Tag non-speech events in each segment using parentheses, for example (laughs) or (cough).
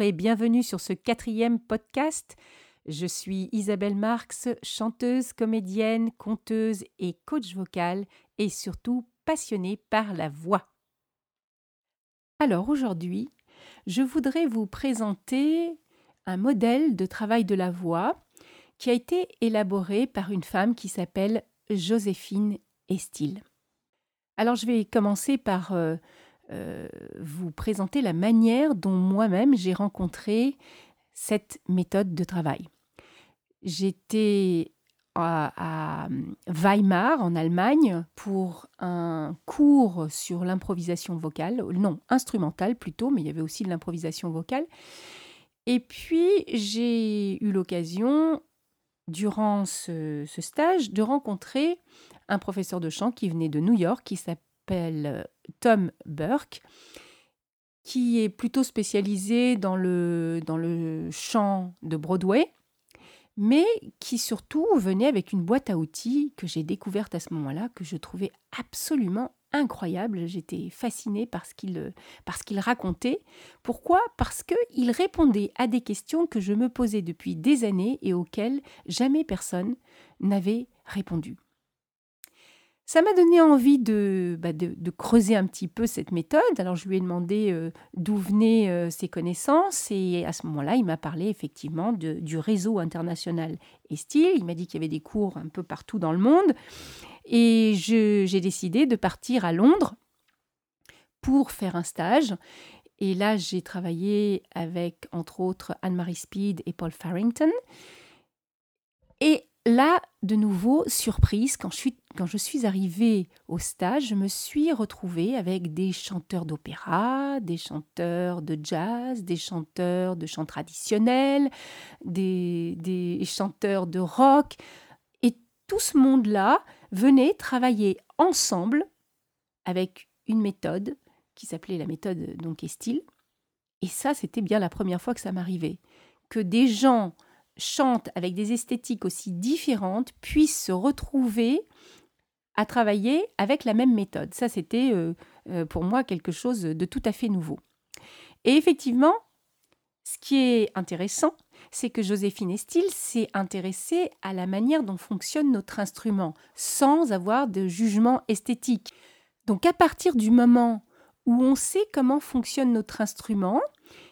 et bienvenue sur ce quatrième podcast. Je suis Isabelle Marx, chanteuse, comédienne, conteuse et coach vocal et surtout passionnée par la voix. Alors aujourd'hui, je voudrais vous présenter un modèle de travail de la voix qui a été élaboré par une femme qui s'appelle Joséphine Estil. Alors je vais commencer par euh, euh, vous présenter la manière dont moi-même j'ai rencontré cette méthode de travail. J'étais à, Weimar, en Allemagne, pour un cours sur l'improvisation vocale, non, instrumentale plutôt, mais il y avait aussi de l'improvisation vocale. Et puis, j'ai eu l'occasion, durant ce, ce, stage, de rencontrer un professeur de chant qui venait de New York, qui s'appelle Tom Burke, qui est plutôt spécialisé dans le, dans le chant de Broadway, mais qui surtout venait avec une boîte à outils que j'ai découverte à ce moment-là, que je trouvais absolument incroyable. J'étais fascinée par ce qu'il, par qu'il racontait. Pourquoi? Parce qu'il répondait à des questions que je me posais depuis des années et auxquelles jamais personne n'avait répondu. Ça m'a donné envie bah, de, de, creuser un petit peu cette méthode. Alors je lui ai demandé euh, d'où venaient euh, ses connaissances et à ce moment-là, il m'a parlé effectivement du réseau international Estil. Il m'a dit qu'il y avait des cours un peu partout dans le monde et j'ai décidé de partir à Londres pour faire un stage. Et là, j'ai travaillé avec, entre autres, Anne-Marie Speed et Paul Farrington. Et là, de nouveau, surprise, quand je, suis, quand je suis arrivée au stage, je me suis retrouvée avec des chanteurs d'opéra, des chanteurs de jazz, des chanteurs de chant traditionnel, des, des chanteurs de rock. Et tout ce monde-là venait travailler ensemble avec une méthode qui s'appelait la méthode donc Estil. Et ça, c'était bien la première fois que ça m'arrivait. Que des gens chantent avec des esthétiques aussi différentes puissent se retrouver à travailler avec la même méthode. Ça, c'était euh, euh, pour moi quelque chose de tout à fait nouveau. Et effectivement, ce qui est intéressant, c'est que Joséphine Estil s'est intéressée à la manière dont fonctionne notre instrument, sans avoir de jugement esthétique. Donc à partir du moment où on sait comment fonctionne notre instrument,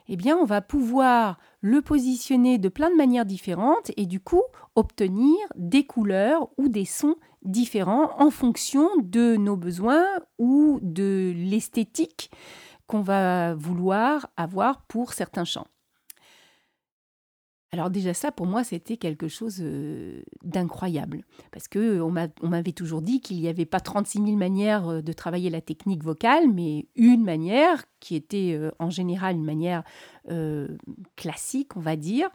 eh bien on va pouvoir le positionner de plein de manières différentes et du coup obtenir des couleurs ou des sons différents en fonction de nos besoins ou de l'esthétique qu'on va vouloir avoir pour certains chants. Alors déjà ça, pour moi, c'était quelque chose euh, d'incroyable. Parce que on m'avait toujours dit qu'il n'y avait pas 36 000 manières euh, de travailler la technique vocale, mais une manière qui était euh, en général une manière classique, on va dire.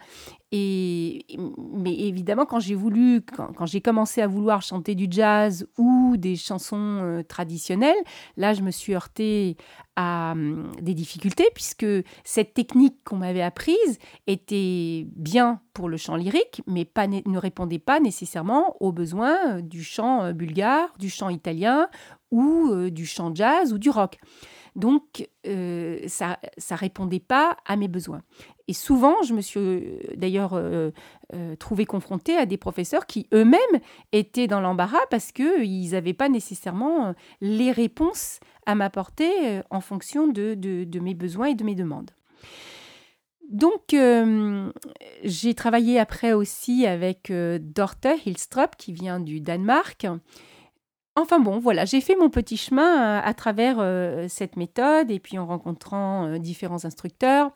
Et, mais évidemment, quand j'ai voulu, quand, j'ai commencé à vouloir chanter du jazz ou des chansons traditionnelles, là, je me suis heurtée à hum, des difficultés puisque cette technique qu'on m'avait apprise était bien pour le chant lyrique, mais ne répondait pas nécessairement aux besoins euh, du chant euh, bulgare, du chant italien ou euh, du chant jazz ou du rock. Donc, ça ne répondait pas à mes besoins. Et souvent, je me suis d'ailleurs trouvée confrontée à des professeurs qui eux-mêmes étaient dans l'embarras parce qu'ils n'avaient pas nécessairement les réponses à m'apporter en fonction de, de, mes besoins et de mes demandes. Donc, euh, j'ai travaillé après aussi avec euh, Dorte Hilstrup, qui vient du Danemark. Enfin bon, voilà, j'ai fait mon petit chemin à, travers euh, cette méthode et puis en rencontrant différents instructeurs,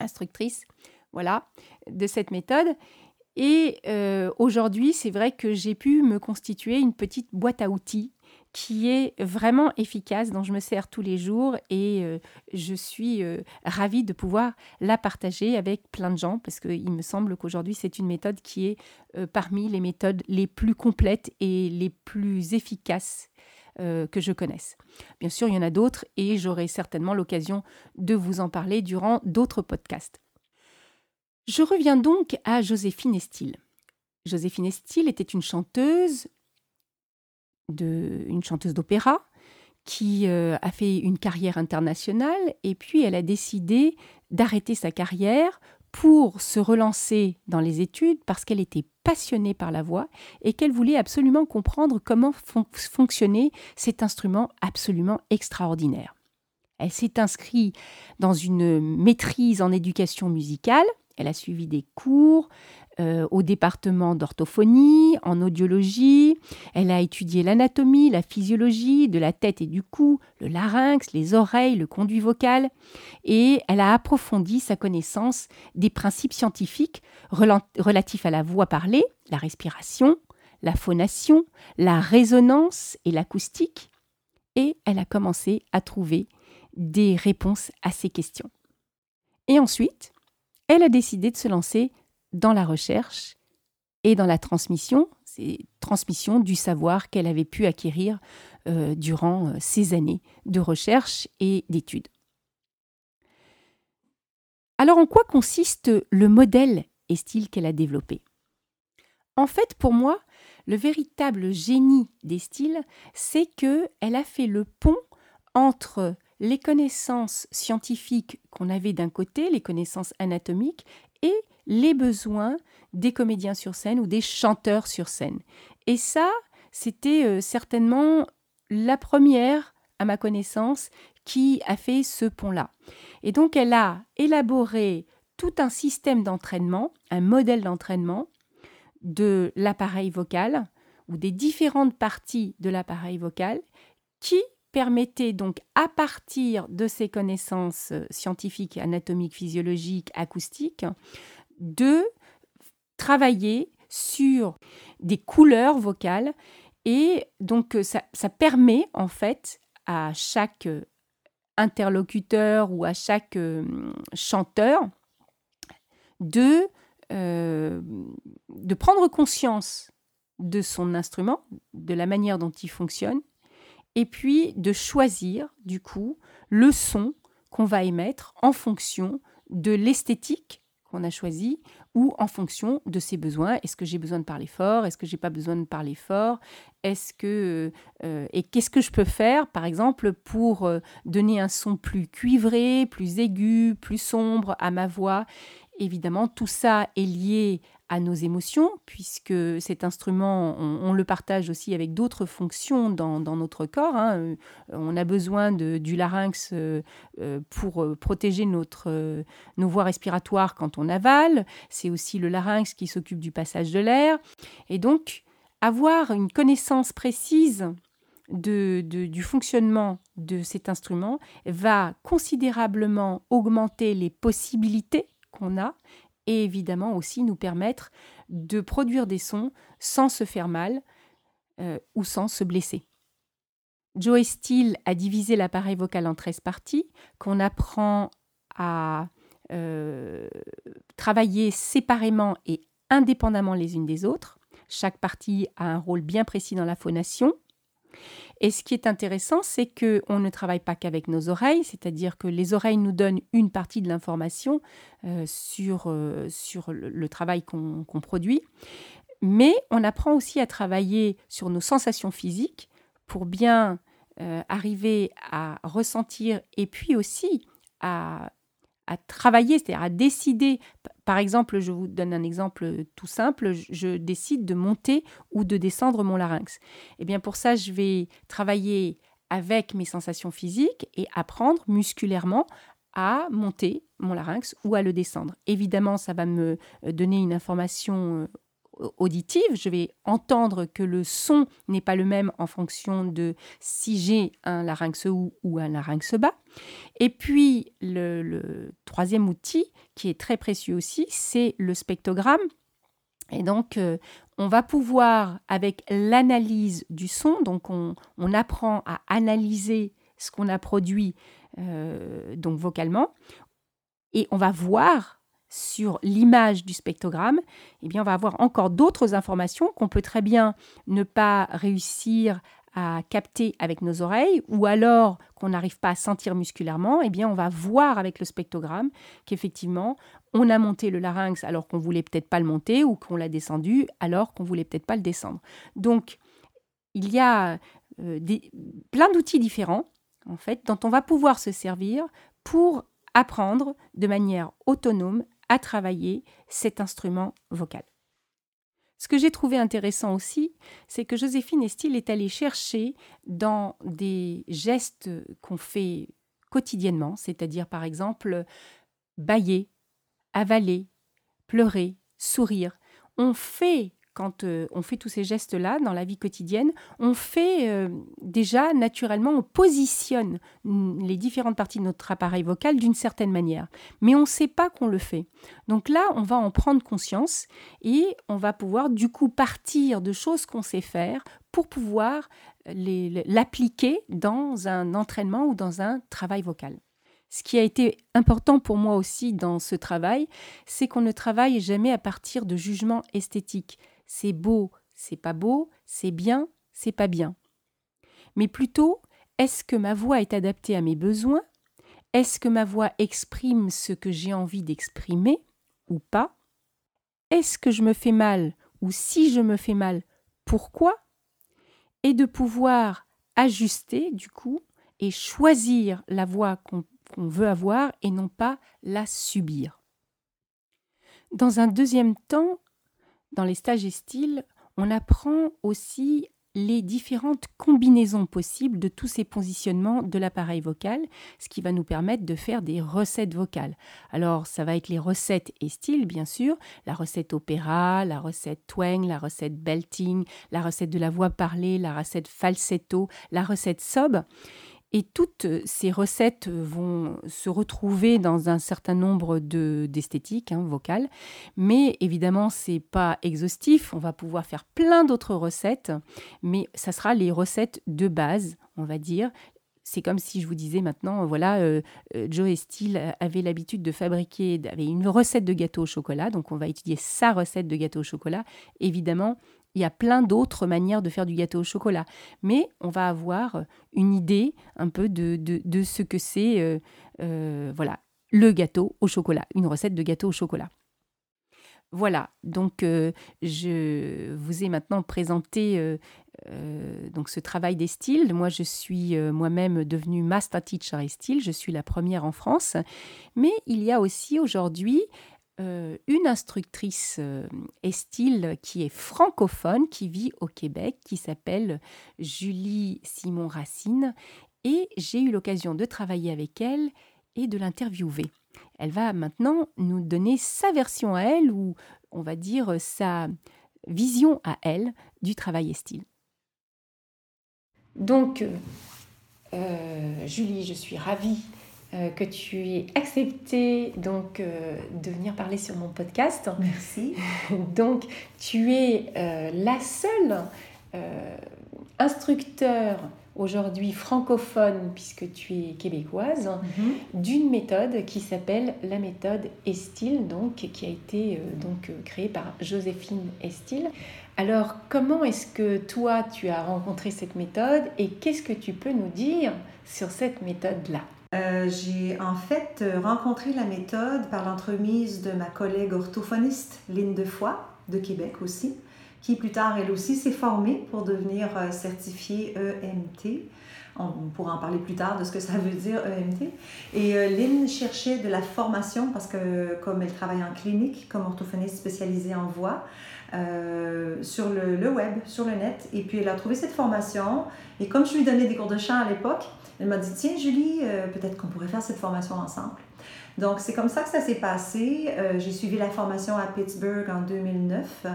instructrices, voilà, de cette méthode. Et aujourd'hui, c'est vrai que j'ai pu me constituer une petite boîte à outils qui est vraiment efficace, dont je me sers tous les jours et euh, je suis euh, ravie de pouvoir la partager avec plein de gens parce qu'il me semble qu'aujourd'hui c'est une méthode qui est euh, parmi les méthodes les plus complètes et les plus efficaces que je connaisse. Bien sûr, il y en a d'autres et j'aurai certainement l'occasion de vous en parler durant d'autres podcasts. Je reviens donc à Joséphine Estil. Joséphine Estil était une chanteuse, de, une chanteuse d'opéra qui a fait une carrière internationale et puis elle a décidé d'arrêter sa carrière pour se relancer dans les études parce qu'elle était passionnée par la voix et qu'elle voulait absolument comprendre comment fonctionnait cet instrument absolument extraordinaire. Elle s'est inscrite dans une maîtrise en éducation musicale, elle a suivi des cours, euh, au département d'orthophonie, en audiologie. Elle a étudié l'anatomie, la physiologie de la tête et du cou, le larynx, les oreilles, le conduit vocal. Et elle a approfondi sa connaissance des principes scientifiques relatifs à la voix parlée, la respiration, la phonation, la résonance et l'acoustique. Et elle a commencé à trouver des réponses à ces questions. Et ensuite, elle a décidé de se lancer dans la recherche et dans la transmission, c'est transmission du savoir qu'elle avait pu acquérir euh, durant ces euh, années de recherche et d'études. Alors en quoi consiste le modèle et qu'elle a développé? En fait, pour moi, le véritable génie des styles, c'est que elle a fait le pont entre les connaissances scientifiques qu'on avait d'un côté, les connaissances anatomiques, et les besoins des comédiens sur scène ou des chanteurs sur scène. Et ça, c'était euh, certainement la première, à ma connaissance, qui a fait ce pont-là. Et donc, elle a élaboré tout un système d'entraînement, un modèle d'entraînement de l'appareil vocal ou des différentes parties de l'appareil vocal qui permettait donc à partir de ces connaissances euh, scientifiques, anatomiques, physiologiques, acoustiques, de travailler sur des couleurs vocales et donc euh, ça, permet en fait à chaque euh, interlocuteur ou à chaque euh, chanteur de, de prendre conscience de son instrument, de la manière dont il fonctionne, et puis de choisir du coup le son qu'on va émettre en fonction de l'esthétique qu'on a choisi ou en fonction de ses besoins. Est-ce que j'ai besoin de parler fort? Est-ce que j'ai pas besoin de parler fort? Est-ce que euh, et qu'est-ce que je peux faire, par exemple, pour euh, donner un son plus cuivré, plus aigu, plus sombre à ma voix? Évidemment, tout ça est lié à nos émotions, puisque cet instrument, on, le partage aussi avec d'autres fonctions dans, notre corps. Hein. Euh, on a besoin du larynx euh, euh, pour protéger notre, nos voies respiratoires quand on avale. C'est aussi le larynx qui s'occupe du passage de l'air. Et donc, avoir une connaissance précise du fonctionnement de cet instrument va considérablement augmenter les possibilités qu'on a et évidemment aussi nous permettre de produire des sons sans se faire mal euh, ou sans se blesser. Joe Steele a divisé l'appareil vocal en 13 parties qu'on apprend à euh, travailler séparément et indépendamment les unes des autres. Chaque partie a un rôle bien précis dans la phonation. Et ce qui est intéressant, c'est que on ne travaille pas qu'avec nos oreilles, c'est-à-dire que les oreilles nous donnent une partie de l'information euh, sur, euh, sur le, travail qu'on produit, mais on apprend aussi à travailler sur nos sensations physiques pour bien euh, arriver à ressentir et puis aussi à à travailler, c'est-à-dire à décider. Par exemple, je vous donne un exemple tout simple, je décide de monter ou de descendre mon larynx. Eh bien pour ça, je vais travailler avec mes sensations physiques et apprendre musculairement à monter mon larynx ou à le descendre. Évidemment, ça va me donner une information euh, auditive, je vais entendre que le son n'est pas le même en fonction de si j'ai un larynx haut ou un larynx bas. Et puis le, troisième outil qui est très précieux aussi, c'est le spectrogramme. Et donc, euh, on va pouvoir, avec l'analyse du son, donc on, apprend à analyser ce qu'on a produit euh, donc vocalement, et on va voir sur l'image du spectrogramme, eh bien, on va avoir encore d'autres informations qu'on peut très bien ne pas réussir à capter avec nos oreilles ou alors qu'on n'arrive pas à sentir musculairement, eh bien on va voir avec le spectrogramme qu'effectivement on a monté le larynx alors qu'on voulait peut-être pas le monter ou qu'on l'a descendu alors qu'on voulait peut-être pas le descendre. Donc il y a des, plein d'outils différents, en fait, dont on va pouvoir se servir pour apprendre de manière autonome à travailler cet instrument vocal. Ce que j'ai trouvé intéressant aussi, c'est que Joséphine Estil est allée chercher dans des gestes qu'on fait quotidiennement, c'est-à-dire par exemple bailler, avaler, pleurer, sourire. On fait quand euh, on fait tous ces gestes-là dans la vie quotidienne, on fait euh, déjà naturellement, on positionne les différentes parties de notre appareil vocal d'une certaine manière. Mais on ne sait pas qu'on le fait. Donc là, on va en prendre conscience et on va pouvoir du coup partir de choses qu'on sait faire pour pouvoir l'appliquer dans un entraînement ou dans un travail vocal. Ce qui a été important pour moi aussi dans ce travail, c'est qu'on ne travaille jamais à partir de jugements esthétiques c'est beau, c'est pas beau, c'est bien, c'est pas bien. Mais plutôt, est-ce que ma voix est adaptée à mes besoins? Est-ce que ma voix exprime ce que j'ai envie d'exprimer ou pas? Est-ce que je me fais mal ou si je me fais mal, pourquoi? Et de pouvoir ajuster du coup et choisir la voix qu'on veut avoir et non pas la subir. Dans un deuxième temps, dans les stages et styles, on apprend aussi les différentes combinaisons possibles de tous ces positionnements de l'appareil vocal, ce qui va nous permettre de faire des recettes vocales. Alors, ça va être les recettes et styles, bien sûr, la recette opéra, la recette twang, la recette belting, la recette de la voix parlée, la recette falsetto, la recette sob. Et toutes ces recettes vont se retrouver dans un certain nombre d'esthétiques hein, vocales, mais évidemment c'est pas exhaustif. On va pouvoir faire plein d'autres recettes, mais ça sera les recettes de base, on va dire, c'est comme si je vous disais maintenant, voilà, euh, euh, Joe Steele avait l'habitude de fabriquer, avait une recette de gâteau au chocolat, donc on va étudier sa recette de gâteau au chocolat. Évidemment, il y a plein d'autres manières de faire du gâteau au chocolat. Mais on va avoir une idée un peu de, ce que c'est euh, euh, voilà, le gâteau au chocolat, une recette de gâteau au chocolat. Voilà, donc euh, je vous ai maintenant présenté donc ce travail des styles. Moi, je suis moi-même devenue master teacher et style. Je suis la première en France. Mais il y a aussi aujourd'hui euh, une instructrice euh, Estile qui est francophone, qui vit au Québec, qui s'appelle Julie Simon Racine. Et j'ai eu l'occasion de travailler avec elle et de l'interviewer. Elle va maintenant nous donner sa version à elle, ou on va dire sa vision à elle du travail Estile. Donc, euh, Julie, je suis ravie euh, que tu aies accepté donc euh, de venir parler sur mon podcast. Merci. (laughs) donc tu es euh, la seule instructeur aujourd'hui francophone, puisque tu es québécoise, mhm. d'une méthode qui s'appelle la méthode Estil, donc qui a été donc créée par Joséphine Estil. Alors, comment est-ce que toi tu as rencontré cette méthode et qu'est-ce que tu peux nous dire sur cette méthode-là? Euh, j'ai en fait rencontré la méthode par l'entremise de ma collègue orthophoniste Lynne Defoy, de Québec aussi, qui plus tard, elle aussi, s'est formée pour devenir euh, certifiée EMT. On pourra en parler plus tard de ce que ça veut dire EMT. Et Lynn cherchait de la formation parce que comme elle travaille en clinique comme orthophoniste spécialisée en voix, sur le, web, sur le net. Et puis elle a trouvé cette formation. Et comme je lui donnais des cours de chant à l'époque, elle m'a dit, tiens Julie, euh, peut-être qu'on pourrait faire cette formation ensemble. Donc c'est comme ça que ça s'est passé. Euh, j'ai suivi la formation à Pittsburgh en 2009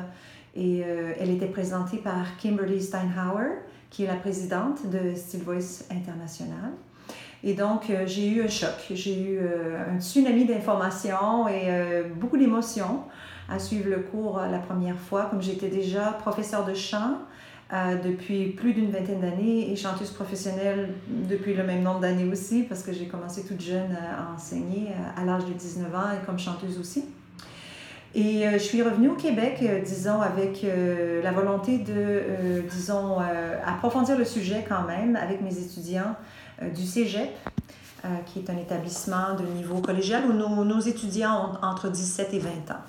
et euh, elle était présentée par Kimberly Steinhauer, qui est la présidente de Still Voice International. Et donc, j'ai eu un choc, j'ai eu un tsunami d'informations et beaucoup d'émotions à suivre le cours la première fois. Comme j'étais déjà professeur de chant, euh, depuis plus d'une vingtaine d'années et chanteuse professionnelle depuis le même nombre d'années aussi parce que j'ai commencé toute jeune euh, à enseigner euh, à l'âge de 19 ans et comme chanteuse aussi. Et je suis revenue au Québec, disons, avec la volonté de, disons, approfondir le sujet quand même avec mes étudiants du Cégep, qui est un établissement de niveau collégial où nos, nos étudiants ont entre 17 et 20 ans.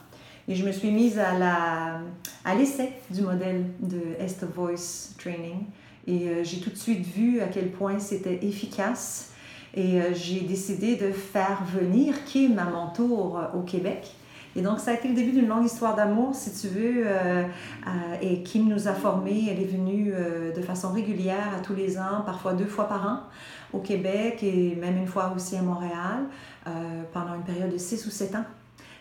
Et je me suis mise à, la, à l'essai du modèle de Est Voice Training. Et j'ai tout de suite vu à quel point c'était efficace. Et j'ai décidé de faire venir Kim à mon tour au Québec. Et donc, ça a été le début d'une longue histoire d'amour, si tu veux. et Kim nous a formés. Elle est venue de façon régulière à tous les ans, parfois deux fois par an au Québec et même une fois aussi à Montréal pendant une période de six ou sept ans.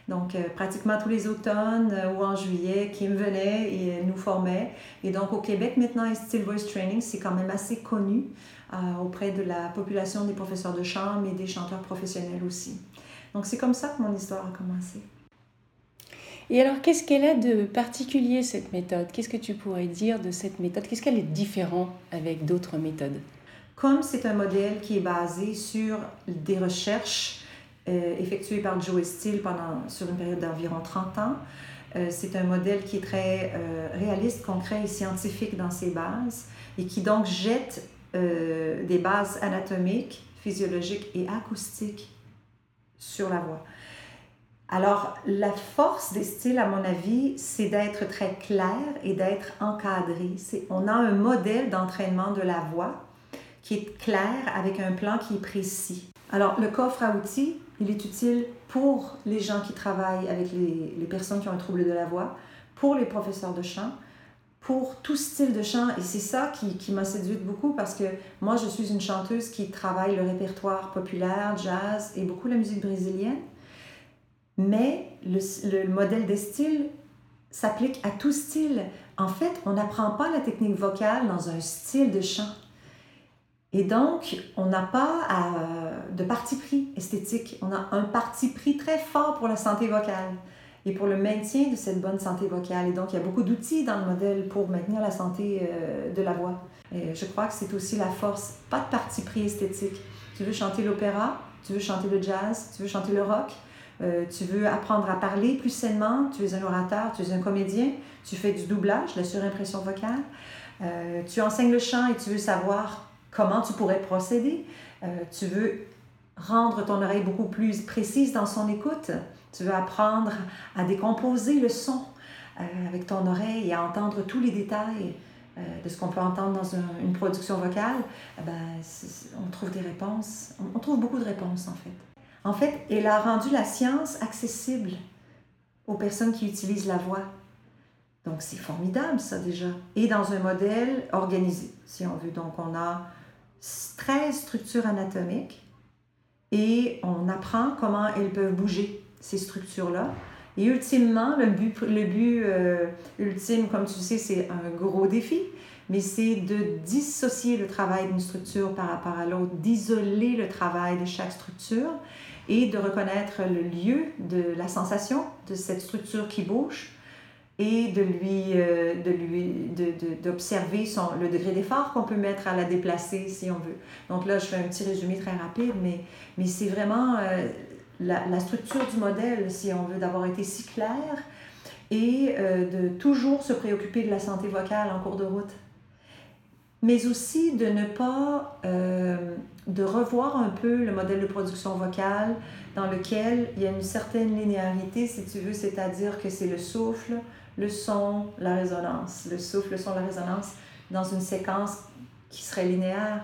Donc, euh, pratiquement tous les automnes euh, ou en juillet, Kim venait et nous formait. Et donc, au Québec, maintenant, Still Voice Training, c'est quand même assez connu euh, auprès de la population des professeurs de chant, mais des chanteurs professionnels aussi. Donc, c'est comme ça que mon histoire a commencé. Et alors, qu'est-ce qu'elle a de particulier, cette méthode? Qu'est-ce que tu pourrais dire de cette méthode? Qu'est-ce qu'elle est différente avec d'autres méthodes? Comme c'est un modèle qui est basé sur des recherches euh, effectué par Joe Steele pendant, sur une période d'environ 30 ans. Euh, c'est un modèle qui est très euh, réaliste, concret et scientifique dans ses bases et qui donc jette des bases anatomiques, physiologiques et acoustiques sur la voix. Alors, la force des styles, à mon avis, c'est d'être très clair et d'être encadré. On a un modèle d'entraînement de la voix qui est clair avec un plan qui est précis. Alors, le coffre à outils, il est utile pour les gens qui travaillent avec les, les, personnes qui ont un trouble de la voix, pour les professeurs de chant, pour tout style de chant. Et c'est ça qui, qui m'a séduite beaucoup parce que moi, je suis une chanteuse qui travaille le répertoire populaire, jazz et beaucoup la musique brésilienne. Mais le, le modèle des styles s'applique à tout style. En fait, on n'apprend pas la technique vocale dans un style de chant. Et donc, on n'a pas de parti pris esthétique. On a un parti pris très fort pour la santé vocale et pour le maintien de cette bonne santé vocale. Et donc, il y a beaucoup d'outils dans le modèle pour maintenir la santé euh, de la voix. Et je crois que c'est aussi la force, pas de parti pris esthétique. Tu veux chanter l'opéra, tu veux chanter le jazz, tu veux chanter le rock, euh, tu veux apprendre à parler plus sainement, tu es un orateur, tu es un comédien, tu fais du doublage, la surimpression vocale, euh, tu enseignes le chant et tu veux savoir comment tu pourrais procéder. Euh, tu veux rendre ton oreille beaucoup plus précise dans son écoute. Tu veux apprendre à décomposer le son avec ton oreille et à entendre tous les détails de ce qu'on peut entendre dans une production vocale. Eh ben, on trouve des réponses. On, trouve beaucoup de réponses en fait. En fait, elle a rendu la science accessible aux personnes qui utilisent la voix. Donc c'est formidable ça déjà. Et dans un modèle organisé, si on veut. Donc on a 13 structures anatomiques et on apprend comment elles peuvent bouger, ces structures-là. Et ultimement, le but, le but euh, ultime, comme tu sais, c'est un gros défi, mais c'est de dissocier le travail d'une structure par rapport à l'autre, d'isoler le travail de chaque structure et de reconnaître le lieu de la sensation de cette structure qui bouge et de lui, euh, de lui d'observer de, le degré d'effort qu'on peut mettre à la déplacer si on veut. Donc là, je fais un petit résumé très rapide, mais, mais c'est vraiment euh, la, la, structure du modèle, si on veut, d'avoir été si clair et euh, de toujours se préoccuper de la santé vocale en cours de route. Mais aussi de ne pas, de revoir un peu le modèle de production vocale dans lequel il y a une certaine linéarité, si tu veux, c'est-à-dire que c'est le souffle, le son, la résonance, le souffle, le son, la résonance, dans une séquence qui serait linéaire.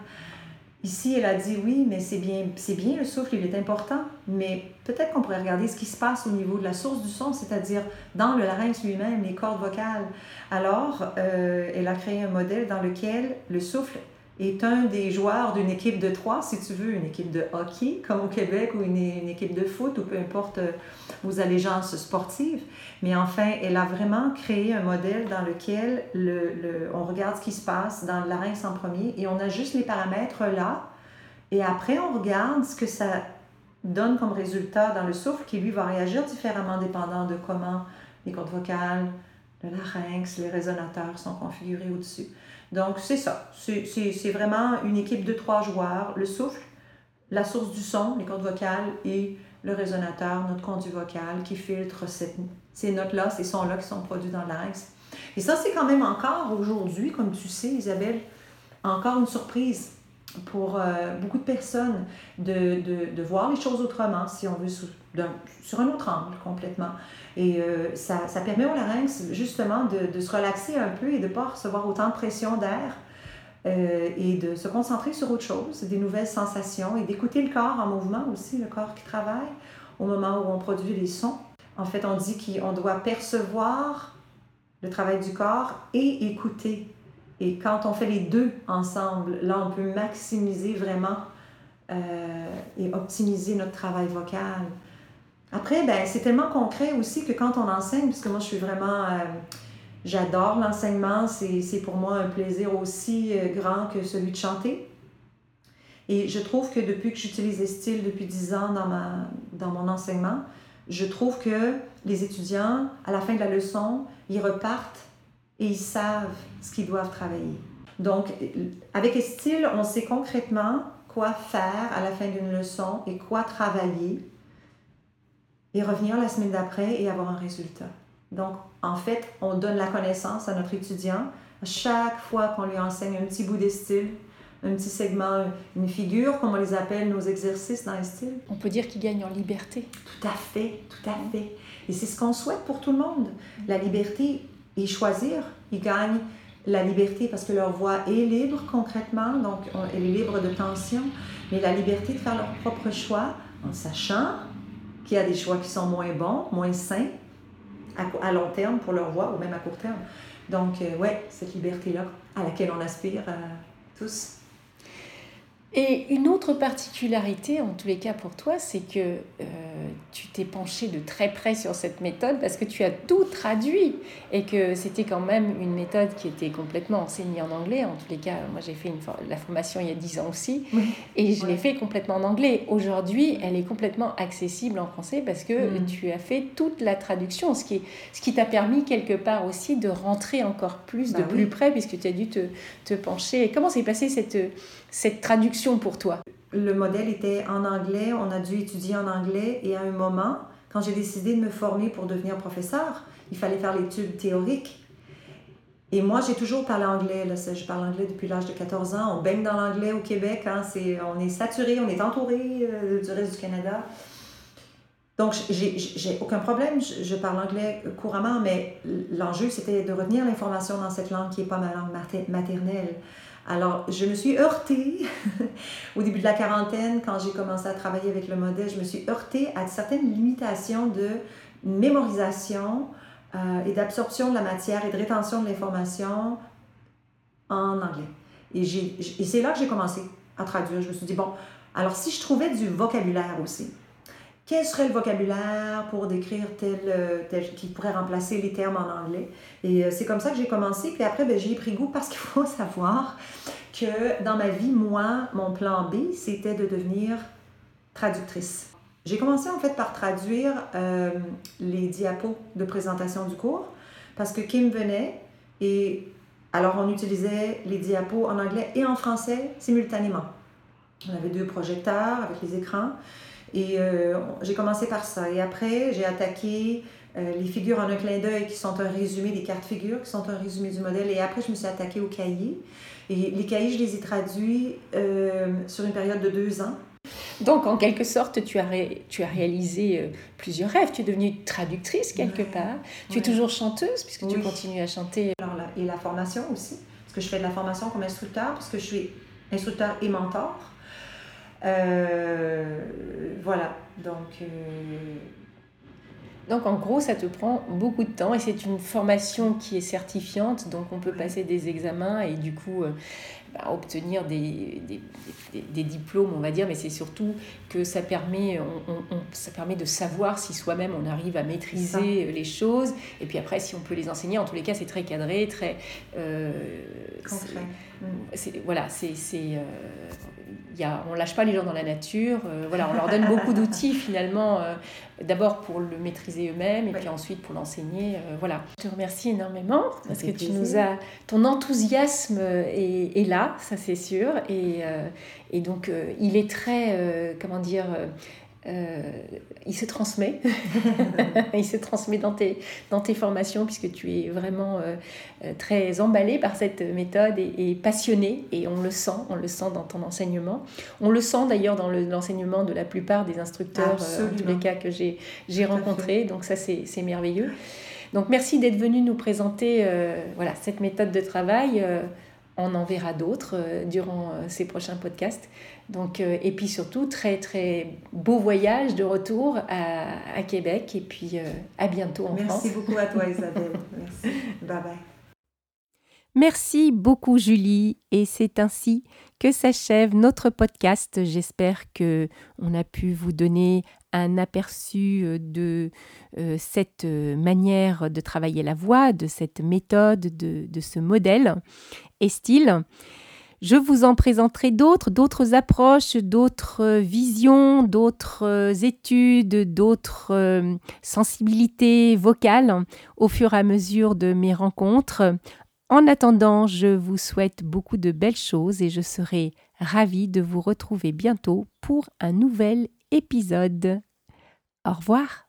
Ici, elle a dit oui, mais c'est bien, c'est bien le souffle, il est important, mais peut-être qu'on pourrait regarder ce qui se passe au niveau de la source du son, c'est-à-dire dans le larynx lui-même, les cordes vocales. Alors, euh, elle a créé un modèle dans lequel le souffle est un des joueurs d'une équipe de trois, si tu veux, une équipe de hockey, comme au Québec, ou une, une équipe de foot, ou peu importe euh, vos allégeances sportives. Mais enfin, elle a vraiment créé un modèle dans lequel le, le, on regarde ce qui se passe dans le larynx en premier et on ajuste les paramètres là. Et après, on regarde ce que ça donne comme résultat dans le souffle qui, lui, va réagir différemment dépendant de comment les cordes vocales, le larynx, les résonateurs sont configurés au-dessus. Donc, c'est ça. C'est vraiment une équipe de trois joueurs. Le souffle, la source du son, les cordes vocales et le résonateur, notre conduit vocal qui filtre ces notes-là, ces sons-là qui sont produits dans l'axe. Et ça, c'est quand même encore aujourd'hui, comme tu sais, Isabelle, encore une surprise pour euh, beaucoup de personnes de, voir les choses autrement, si on veut, sur, un autre angle complètement. Et euh, ça, ça, permet au larynx justement de, de, se relaxer un peu et de ne pas recevoir autant de pression d'air et de se concentrer sur autre chose, des nouvelles sensations et d'écouter le corps en mouvement aussi, le corps qui travaille au moment où on produit les sons. En fait, on dit qu'on doit percevoir le travail du corps et écouter. Et quand on fait les deux ensemble, là, on peut maximiser vraiment euh, et optimiser notre travail vocal. Après, ben, c'est tellement concret aussi que quand on enseigne, parce que moi, je suis vraiment... Euh, j'adore l'enseignement, c'est pour moi un plaisir aussi euh, grand que celui de chanter. Et je trouve que depuis que j'utilise les styles depuis 10 ans dans, ma, dans mon enseignement, je trouve que les étudiants, à la fin de la leçon, ils repartent et ils savent ce qu'ils doivent travailler. Donc, avec Estile, on sait concrètement quoi faire à la fin d'une leçon et quoi travailler et revenir la semaine d'après et avoir un résultat. Donc, en fait, on donne la connaissance à notre étudiant. chaque fois qu'on lui enseigne un petit bout d'Estile, un petit segment, une figure, comme on les appelle, nos exercices dans style. On peut dire qu'ils gagnent en liberté. Tout à fait, tout à fait. Et c'est ce qu'on souhaite pour tout le monde. La liberté et choisir. Ils gagnent la liberté parce que leur voix est libre concrètement, donc elle est libre de tension, mais la liberté de faire leur propre choix en sachant qu'il y a des choix qui sont moins bons, moins sains à, long terme pour leur voix ou même à court terme. Donc, euh, ouais, cette liberté-là à laquelle on aspire euh, tous. Et une autre particularité, en tous les cas pour toi, c'est que euh, tu t'es penché de très près sur cette méthode parce que tu as tout traduit et que c'était quand même une méthode qui était complètement enseignée en anglais. En tous les cas, moi j'ai fait une, la formation il y a 10 ans aussi et je l'ai fait complètement en anglais. Aujourd'hui, elle est complètement accessible en français parce que mm. tu as fait toute la traduction, ce qui, ce qui t'a permis quelque part aussi de rentrer encore plus, de bah plus près puisque tu as dû te, te pencher. Comment s'est passée cette cette traduction pour toi Le modèle était en anglais, on a dû étudier en anglais et à un moment, quand j'ai décidé de me former pour devenir professeur, il fallait faire l'étude théorique. Et moi, j'ai toujours parlé anglais. Je parle anglais depuis l'âge de 14 ans. On baigne dans l'anglais au Québec. Hein, on est saturé, on est entouré euh, du reste du Canada. Donc, j'ai aucun problème, je, parle anglais couramment, mais l'enjeu, c'était de retenir l'information dans cette langue qui n'est pas ma langue maternelle. Alors, je me suis heurtée (laughs) au début de la quarantaine, quand j'ai commencé à travailler avec le modèle, je me suis heurtée à certaines limitations de mémorisation euh, et d'absorption de la matière et de rétention de l'information en anglais. Et, et c'est là que j'ai commencé à traduire. Je me suis dit, bon, alors si je trouvais du vocabulaire aussi, quel serait le vocabulaire pour décrire tel, euh, tel qui pourrait remplacer les termes en anglais? Et euh, c'est comme ça que j'ai commencé. Puis après, ben, j'ai pris goût parce (laughs) qu'il faut savoir que dans ma vie, moi, mon plan B, c'était de devenir traductrice. J'ai commencé en fait par traduire euh, les diapos de présentation du cours parce que Kim venait et alors on utilisait les diapos en anglais et en français simultanément. On avait deux projecteurs avec les écrans. Et euh, j'ai commencé par ça. Et après, j'ai attaqué euh, les figures en un clin d'œil qui sont un résumé des cartes figures, qui sont un résumé du modèle. Et après, je me suis attaquée aux cahiers. Et les cahiers, je les ai traduits euh, sur une période de deux ans. Donc, en quelque sorte, tu as, tu as réalisé plusieurs rêves. Tu es devenue traductrice quelque part. Tu es toujours chanteuse, puisque tu continues à chanter. Alors, et la formation aussi, parce que je fais de la formation comme instructeur, parce que je suis instructeur et mentor. Euh, voilà, donc... Euh, donc en gros, ça te prend beaucoup de temps et c'est une formation qui est certifiante, donc on peut passer des examens et du coup euh, bah, obtenir des, des, des, diplômes, on va dire, mais c'est surtout que ça permet, on, ça permet de savoir si soi-même on arrive à maîtriser les choses et puis après si on peut les enseigner. En tous les cas, c'est très cadré, très... Euh, voilà, c'est y a, on lâche pas les gens dans la nature. Euh, voilà, on leur donne beaucoup d'outils (laughs) finalement, euh, d'abord pour le maîtriser eux-mêmes et puis ensuite pour l'enseigner. Euh, voilà. Je te remercie énormément parce que tu nous as, ton enthousiasme est, est là, ça c'est sûr, et, et donc il est très, comment dire euh, il se transmet. (laughs) il se transmet dans tes, dans tes formations puisque tu es vraiment euh, euh, très emballé par cette méthode et, passionné et on le sent, on le sent dans ton enseignement. On le sent d'ailleurs dans l'enseignement de la plupart des instructeurs, en tous les cas que j'ai rencontrés. Donc ça c'est merveilleux. Donc merci d'être venu nous présenter voilà, cette méthode de travail on en verra d'autres durant ces prochains podcasts. Donc, et puis surtout, très très beau voyage de retour à, Québec et puis à bientôt en France. Merci beaucoup à toi (laughs) Isabelle. Merci. Bye bye. Merci beaucoup Julie et c'est ainsi que s'achève notre podcast. J'espère que on a pu vous donner un aperçu euh, de euh, cette euh, manière de travailler la voix, de cette méthode, de, de ce modèle et style. Je vous en présenterai d'autres, d'autres approches, d'autres visions, d'autres études, d'autres sensibilités vocales au fur et à mesure de mes rencontres. En attendant, je vous souhaite beaucoup de belles choses et je serai ravie de vous retrouver bientôt pour un nouvel épisode. Au revoir